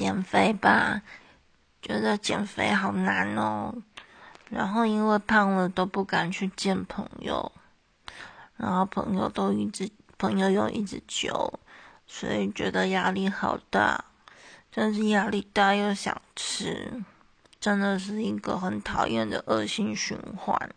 减肥吧。觉得减肥好难哦。然后因为胖了都不敢去见朋友。然后朋友都一直朋友又一直揪所以觉得压力好大。但是压力大又想吃。真的是一个很讨厌的恶性循环。